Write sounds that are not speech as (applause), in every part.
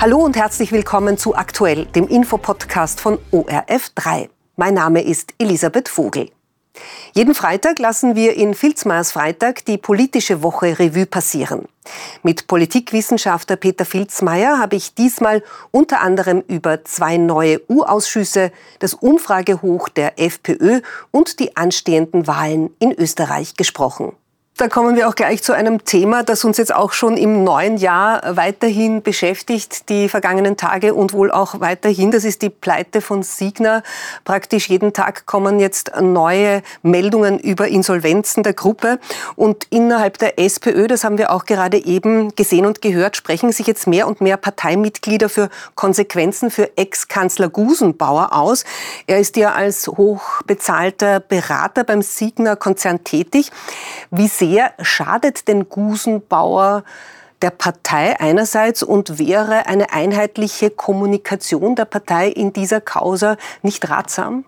Hallo und herzlich willkommen zu Aktuell, dem Infopodcast von ORF3. Mein Name ist Elisabeth Vogel. Jeden Freitag lassen wir in Filzmeiers Freitag die politische Woche Revue passieren. Mit Politikwissenschaftler Peter Filzmeier habe ich diesmal unter anderem über zwei neue U-Ausschüsse, das Umfragehoch der FPÖ und die anstehenden Wahlen in Österreich gesprochen. Da kommen wir auch gleich zu einem Thema, das uns jetzt auch schon im neuen Jahr weiterhin beschäftigt, die vergangenen Tage und wohl auch weiterhin. Das ist die Pleite von Signa. Praktisch jeden Tag kommen jetzt neue Meldungen über Insolvenzen der Gruppe. Und innerhalb der SPÖ, das haben wir auch gerade eben gesehen und gehört, sprechen sich jetzt mehr und mehr Parteimitglieder für Konsequenzen für Ex-Kanzler Gusenbauer aus. Er ist ja als hochbezahlter Berater beim Signa-Konzern tätig. Wie sehr sehr schadet den Gusenbauer der Partei einerseits und wäre eine einheitliche Kommunikation der Partei in dieser Causa nicht ratsam?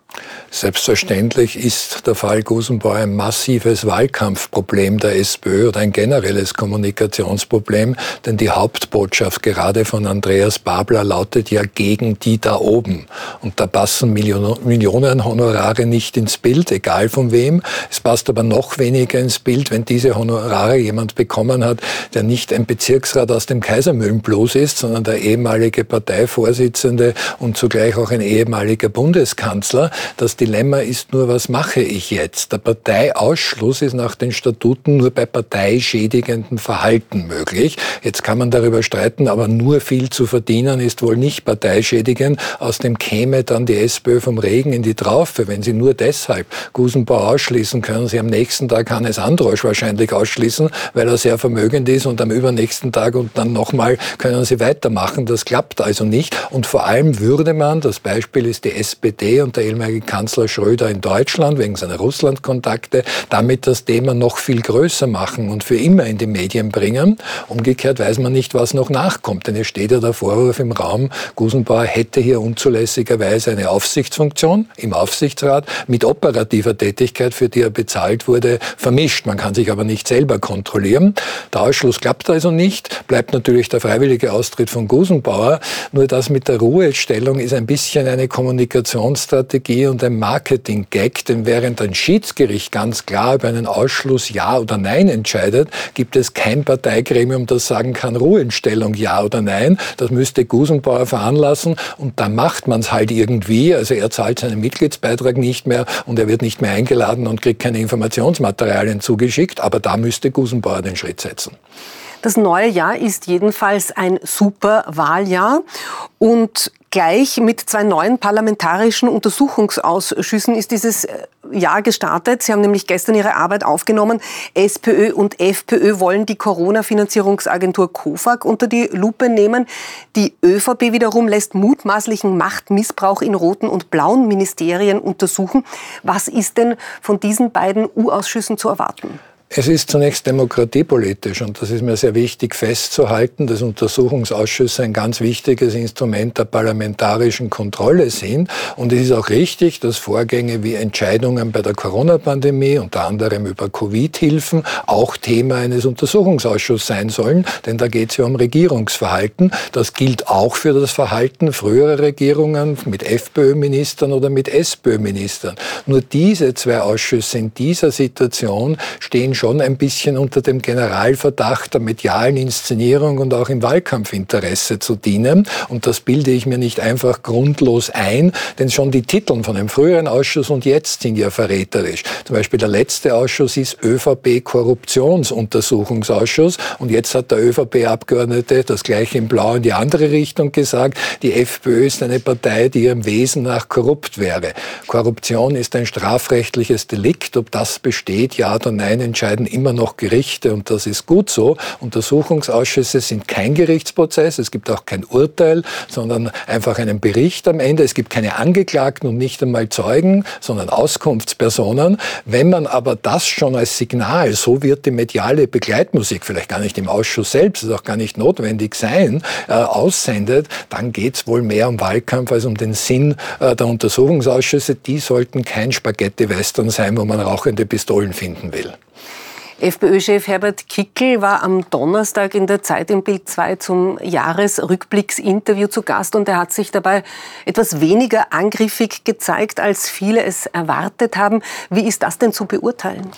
Selbstverständlich ist der Fall Gusenbauer ein massives Wahlkampfproblem der SPÖ oder ein generelles Kommunikationsproblem, denn die Hauptbotschaft gerade von Andreas Babler lautet ja gegen die da oben. Und da passen Millionen, Honorare nicht ins Bild, egal von wem. Es passt aber noch weniger ins Bild, wenn diese Honorare jemand bekommen hat, der nicht ein Bezirksrat aus dem Kaisermühlenblues ist, sondern der ehemalige Parteivorsitzende und zugleich auch ein ehemaliger Bundeskanzler. Das Dilemma ist nur, was mache ich jetzt? Der Parteiausschluss ist nach den Statuten nur bei parteischädigenden Verhalten möglich. Jetzt kann man darüber streiten, aber nur viel zu verdienen ist wohl nicht parteischädigend. Aus dem käme dann die SPÖ vom Regen in die Traufe. Wenn Sie nur deshalb Gusenbau ausschließen, können Sie am nächsten Tag Hannes Androsch wahrscheinlich ausschließen, weil er sehr vermögend ist und am übernächsten nächsten Tag und dann nochmal können sie weitermachen. Das klappt also nicht. Und vor allem würde man, das Beispiel ist die SPD und der ehemalige Kanzler Schröder in Deutschland wegen seiner Russlandkontakte, damit das Thema noch viel größer machen und für immer in die Medien bringen. Umgekehrt weiß man nicht, was noch nachkommt. Denn es steht ja der Vorwurf im Raum, Gusenbauer hätte hier unzulässigerweise eine Aufsichtsfunktion im Aufsichtsrat mit operativer Tätigkeit, für die er bezahlt wurde, vermischt. Man kann sich aber nicht selber kontrollieren. Der Ausschluss klappt also nicht nicht, bleibt natürlich der freiwillige Austritt von Gusenbauer. Nur das mit der Ruhestellung ist ein bisschen eine Kommunikationsstrategie und ein Marketing-Gag, denn während ein Schiedsgericht ganz klar über einen Ausschluss Ja oder Nein entscheidet, gibt es kein Parteigremium, das sagen kann, Ruhestellung Ja oder Nein. Das müsste Gusenbauer veranlassen und dann macht man es halt irgendwie. Also er zahlt seinen Mitgliedsbeitrag nicht mehr und er wird nicht mehr eingeladen und kriegt keine Informationsmaterialien zugeschickt, aber da müsste Gusenbauer den Schritt setzen. Das neue Jahr ist jedenfalls ein super Wahljahr und gleich mit zwei neuen parlamentarischen Untersuchungsausschüssen ist dieses äh, Jahr gestartet. Sie haben nämlich gestern ihre Arbeit aufgenommen. SPÖ und FPÖ wollen die Corona-Finanzierungsagentur COFAG unter die Lupe nehmen. Die ÖVP wiederum lässt mutmaßlichen Machtmissbrauch in roten und blauen Ministerien untersuchen. Was ist denn von diesen beiden U-Ausschüssen zu erwarten? Es ist zunächst demokratiepolitisch und das ist mir sehr wichtig festzuhalten, dass Untersuchungsausschüsse ein ganz wichtiges Instrument der parlamentarischen Kontrolle sind. Und es ist auch richtig, dass Vorgänge wie Entscheidungen bei der Corona-Pandemie, unter anderem über Covid-Hilfen, auch Thema eines Untersuchungsausschusses sein sollen, denn da geht es ja um Regierungsverhalten. Das gilt auch für das Verhalten früherer Regierungen mit FPÖ-Ministern oder mit SPÖ-Ministern. Nur diese zwei Ausschüsse in dieser Situation stehen schon ein bisschen unter dem Generalverdacht der medialen Inszenierung und auch im Wahlkampfinteresse zu dienen. Und das bilde ich mir nicht einfach grundlos ein, denn schon die Titel von dem früheren Ausschuss und jetzt sind ja verräterisch. Zum Beispiel der letzte Ausschuss ist ÖVP Korruptionsuntersuchungsausschuss und jetzt hat der ÖVP-Abgeordnete das gleiche in Blau in die andere Richtung gesagt. Die FPÖ ist eine Partei, die ihrem Wesen nach korrupt wäre. Korruption ist ein strafrechtliches Delikt. Ob das besteht, ja oder nein, entscheidet entscheiden immer noch Gerichte und das ist gut so. Untersuchungsausschüsse sind kein Gerichtsprozess, es gibt auch kein Urteil, sondern einfach einen Bericht am Ende. Es gibt keine Angeklagten und nicht einmal Zeugen, sondern Auskunftspersonen. Wenn man aber das schon als Signal, so wird die mediale Begleitmusik, vielleicht gar nicht im Ausschuss selbst, ist auch gar nicht notwendig sein, äh, aussendet, dann geht es wohl mehr um Wahlkampf als um den Sinn äh, der Untersuchungsausschüsse. Die sollten kein Spaghetti-Western sein, wo man rauchende Pistolen finden will. FPÖ-Chef Herbert Kickel war am Donnerstag in der Zeit im Bild 2 zum Jahresrückblicksinterview zu Gast und er hat sich dabei etwas weniger angriffig gezeigt, als viele es erwartet haben. Wie ist das denn zu beurteilen?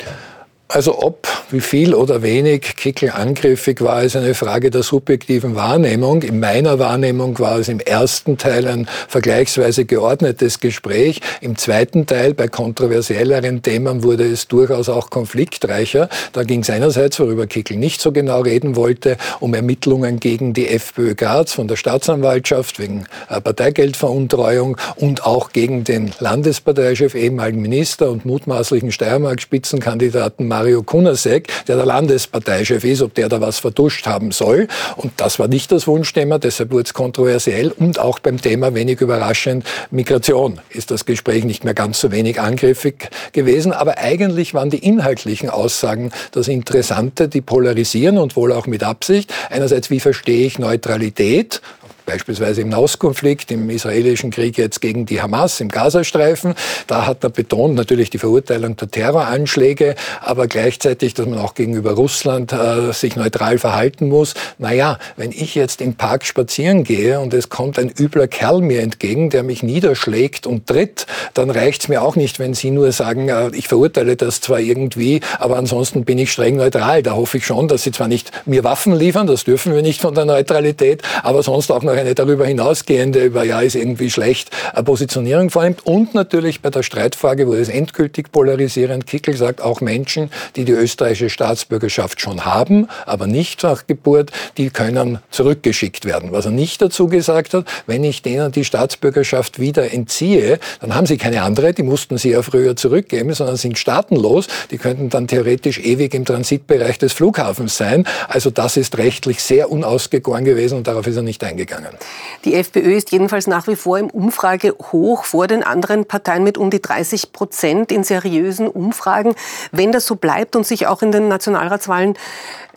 Also ob, wie viel oder wenig Kickel angriffig war, ist eine Frage der subjektiven Wahrnehmung. In meiner Wahrnehmung war es im ersten Teil ein vergleichsweise geordnetes Gespräch. Im zweiten Teil, bei kontroversielleren Themen, wurde es durchaus auch konfliktreicher. Da ging es einerseits, worüber Kickel nicht so genau reden wollte, um Ermittlungen gegen die FPÖ Graz von der Staatsanwaltschaft wegen äh, Parteigeldveruntreuung und auch gegen den Landesparteichef, ehemaligen Minister und mutmaßlichen Steiermark-Spitzenkandidaten Mario Kunasek, der der Landesparteichef ist, ob der da was vertuscht haben soll. Und das war nicht das Wunschthema, deshalb wurde es kontroversiell. Und auch beim Thema, wenig überraschend, Migration ist das Gespräch nicht mehr ganz so wenig angriffig gewesen. Aber eigentlich waren die inhaltlichen Aussagen das Interessante, die polarisieren und wohl auch mit Absicht. Einerseits, wie verstehe ich Neutralität? Beispielsweise im Nahostkonflikt, im israelischen Krieg jetzt gegen die Hamas im Gazastreifen. Da hat er betont natürlich die Verurteilung der Terroranschläge, aber gleichzeitig, dass man auch gegenüber Russland äh, sich neutral verhalten muss. Naja, wenn ich jetzt im Park spazieren gehe und es kommt ein übler Kerl mir entgegen, der mich niederschlägt und tritt, dann reicht's mir auch nicht, wenn Sie nur sagen, äh, ich verurteile das zwar irgendwie, aber ansonsten bin ich streng neutral. Da hoffe ich schon, dass Sie zwar nicht mir Waffen liefern, das dürfen wir nicht von der Neutralität, aber sonst auch noch eine darüber hinausgehende, über ja, ist irgendwie schlecht, eine Positionierung vornimmt. Und natürlich bei der Streitfrage wurde es endgültig polarisierend. Kickel sagt, auch Menschen, die die österreichische Staatsbürgerschaft schon haben, aber nicht nach Geburt, die können zurückgeschickt werden. Was er nicht dazu gesagt hat, wenn ich denen die Staatsbürgerschaft wieder entziehe, dann haben sie keine andere, die mussten sie ja früher zurückgeben, sondern sind staatenlos. Die könnten dann theoretisch ewig im Transitbereich des Flughafens sein. Also das ist rechtlich sehr unausgegoren gewesen und darauf ist er nicht eingegangen gegangen. Die FPÖ ist jedenfalls nach wie vor im Umfrage hoch vor den anderen Parteien mit um die 30 Prozent in seriösen Umfragen. Wenn das so bleibt und sich auch in den Nationalratswahlen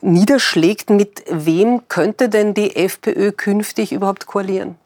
niederschlägt, mit wem könnte denn die FPÖ künftig überhaupt koalieren?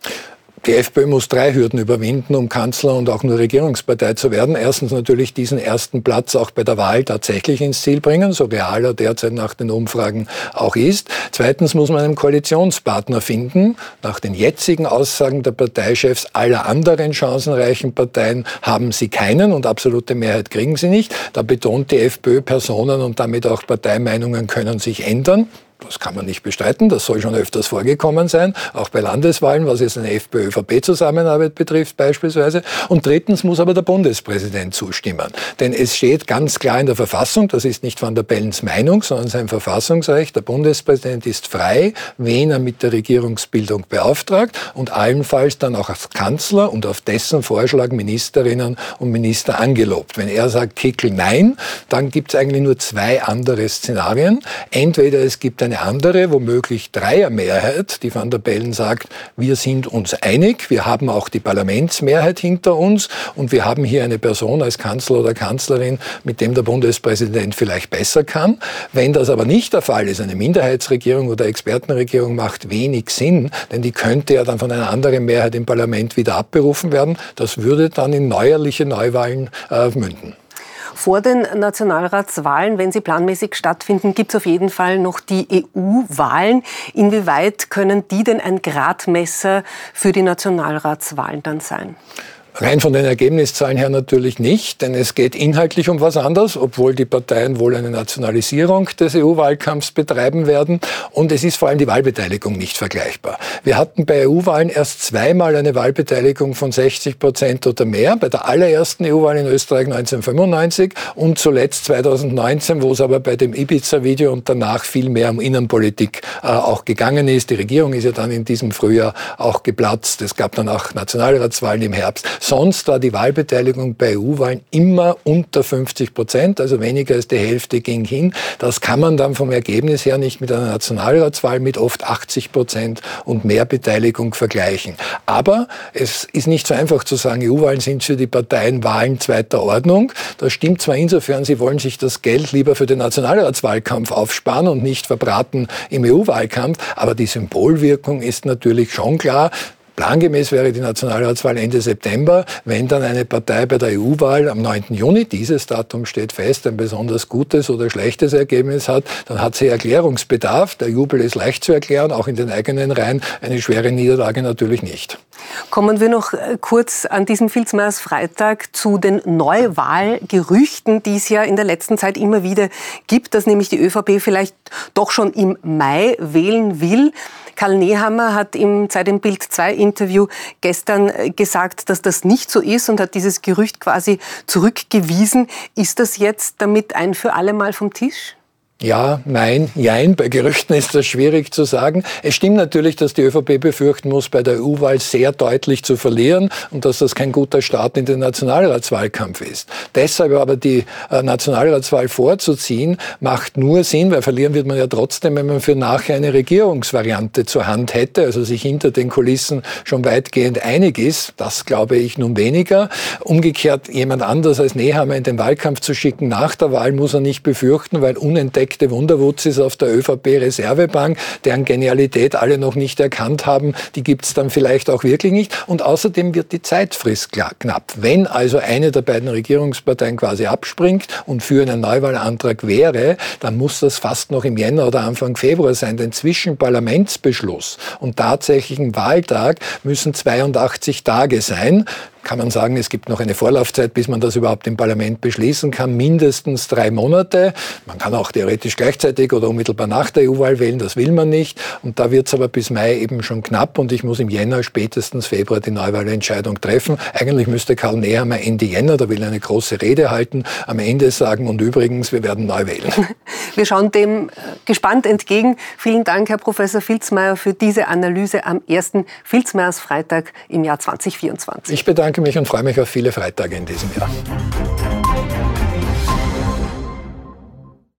Die FPÖ muss drei Hürden überwinden, um Kanzler und auch nur Regierungspartei zu werden. Erstens natürlich diesen ersten Platz auch bei der Wahl tatsächlich ins Ziel bringen, so real er derzeit nach den Umfragen auch ist. Zweitens muss man einen Koalitionspartner finden. Nach den jetzigen Aussagen der Parteichefs aller anderen chancenreichen Parteien haben sie keinen und absolute Mehrheit kriegen sie nicht. Da betont die FPÖ, Personen und damit auch Parteimeinungen können sich ändern. Das kann man nicht bestreiten, das soll schon öfters vorgekommen sein, auch bei Landeswahlen, was jetzt eine FPÖ-VP-Zusammenarbeit betrifft beispielsweise. Und drittens muss aber der Bundespräsident zustimmen. Denn es steht ganz klar in der Verfassung, das ist nicht Van der Bellens Meinung, sondern sein Verfassungsrecht, der Bundespräsident ist frei, wen er mit der Regierungsbildung beauftragt und allenfalls dann auch als Kanzler und auf dessen Vorschlag Ministerinnen und Minister angelobt. Wenn er sagt, Kickel nein, dann gibt es eigentlich nur zwei andere Szenarien. Entweder es gibt ein eine andere, womöglich Dreiermehrheit, die Van der Bellen sagt, wir sind uns einig, wir haben auch die Parlamentsmehrheit hinter uns und wir haben hier eine Person als Kanzler oder Kanzlerin, mit dem der Bundespräsident vielleicht besser kann. Wenn das aber nicht der Fall ist, eine Minderheitsregierung oder Expertenregierung macht wenig Sinn, denn die könnte ja dann von einer anderen Mehrheit im Parlament wieder abberufen werden. Das würde dann in neuerliche Neuwahlen äh, münden. Vor den Nationalratswahlen, wenn sie planmäßig stattfinden, gibt es auf jeden Fall noch die EU-Wahlen. Inwieweit können die denn ein Gradmesser für die Nationalratswahlen dann sein? Rein von den Ergebniszahlen her natürlich nicht, denn es geht inhaltlich um was anderes, obwohl die Parteien wohl eine Nationalisierung des EU-Wahlkampfs betreiben werden. Und es ist vor allem die Wahlbeteiligung nicht vergleichbar. Wir hatten bei EU-Wahlen erst zweimal eine Wahlbeteiligung von 60 Prozent oder mehr. Bei der allerersten EU-Wahl in Österreich 1995 und zuletzt 2019, wo es aber bei dem Ibiza-Video und danach viel mehr um Innenpolitik äh, auch gegangen ist. Die Regierung ist ja dann in diesem Frühjahr auch geplatzt. Es gab dann auch Nationalratswahlen im Herbst. Sonst war die Wahlbeteiligung bei EU-Wahlen immer unter 50 Prozent, also weniger als die Hälfte ging hin. Das kann man dann vom Ergebnis her nicht mit einer Nationalratswahl mit oft 80 Prozent und mehr Beteiligung vergleichen. Aber es ist nicht so einfach zu sagen, EU-Wahlen sind für die Parteien Wahlen zweiter Ordnung. Das stimmt zwar insofern, sie wollen sich das Geld lieber für den Nationalratswahlkampf aufsparen und nicht verbraten im EU-Wahlkampf, aber die Symbolwirkung ist natürlich schon klar Plangemäß wäre die Nationalratswahl Ende September. Wenn dann eine Partei bei der EU-Wahl am 9. Juni, dieses Datum steht fest, ein besonders gutes oder schlechtes Ergebnis hat, dann hat sie Erklärungsbedarf. Der Jubel ist leicht zu erklären, auch in den eigenen Reihen. Eine schwere Niederlage natürlich nicht. Kommen wir noch äh, kurz an diesem Filzmeiers Freitag zu den Neuwahlgerüchten, die es ja in der letzten Zeit immer wieder gibt, dass nämlich die ÖVP vielleicht doch schon im Mai wählen will. Karl Nehammer hat im Zeit im Bild 2 Interview gestern äh, gesagt, dass das nicht so ist und hat dieses Gerücht quasi zurückgewiesen. Ist das jetzt damit ein für alle Mal vom Tisch? Ja, nein, jein. Bei Gerüchten ist das schwierig zu sagen. Es stimmt natürlich, dass die ÖVP befürchten muss, bei der EU-Wahl sehr deutlich zu verlieren und dass das kein guter Start in den Nationalratswahlkampf ist. Deshalb aber die äh, Nationalratswahl vorzuziehen, macht nur Sinn, weil verlieren wird man ja trotzdem, wenn man für nachher eine Regierungsvariante zur Hand hätte, also sich hinter den Kulissen schon weitgehend einig ist. Das glaube ich nun weniger. Umgekehrt jemand anders als Nehammer in den Wahlkampf zu schicken nach der Wahl muss er nicht befürchten, weil unentdeckt versteckte Wunderwutzis auf der ÖVP-Reservebank, deren Genialität alle noch nicht erkannt haben, die gibt es dann vielleicht auch wirklich nicht. Und außerdem wird die Zeitfrist knapp. Wenn also eine der beiden Regierungsparteien quasi abspringt und für einen Neuwahlantrag wäre, dann muss das fast noch im Jänner oder Anfang Februar sein. Denn zwischen Parlamentsbeschluss und tatsächlichen Wahltag müssen 82 Tage sein kann man sagen, es gibt noch eine Vorlaufzeit, bis man das überhaupt im Parlament beschließen kann, mindestens drei Monate. Man kann auch theoretisch gleichzeitig oder unmittelbar nach der EU-Wahl wählen, das will man nicht. Und da wird es aber bis Mai eben schon knapp und ich muss im Jänner, spätestens Februar die Neuwahlentscheidung treffen. Eigentlich müsste Karl Nehammer Ende Jänner, da will er eine große Rede halten, am Ende sagen und übrigens, wir werden neu wählen. (laughs) Wir schauen dem äh, gespannt entgegen. Vielen Dank, Herr Professor Filzmeier, für diese Analyse am ersten Filzmeiers Freitag im Jahr 2024. Ich bedanke mich und freue mich auf viele Freitage in diesem Jahr.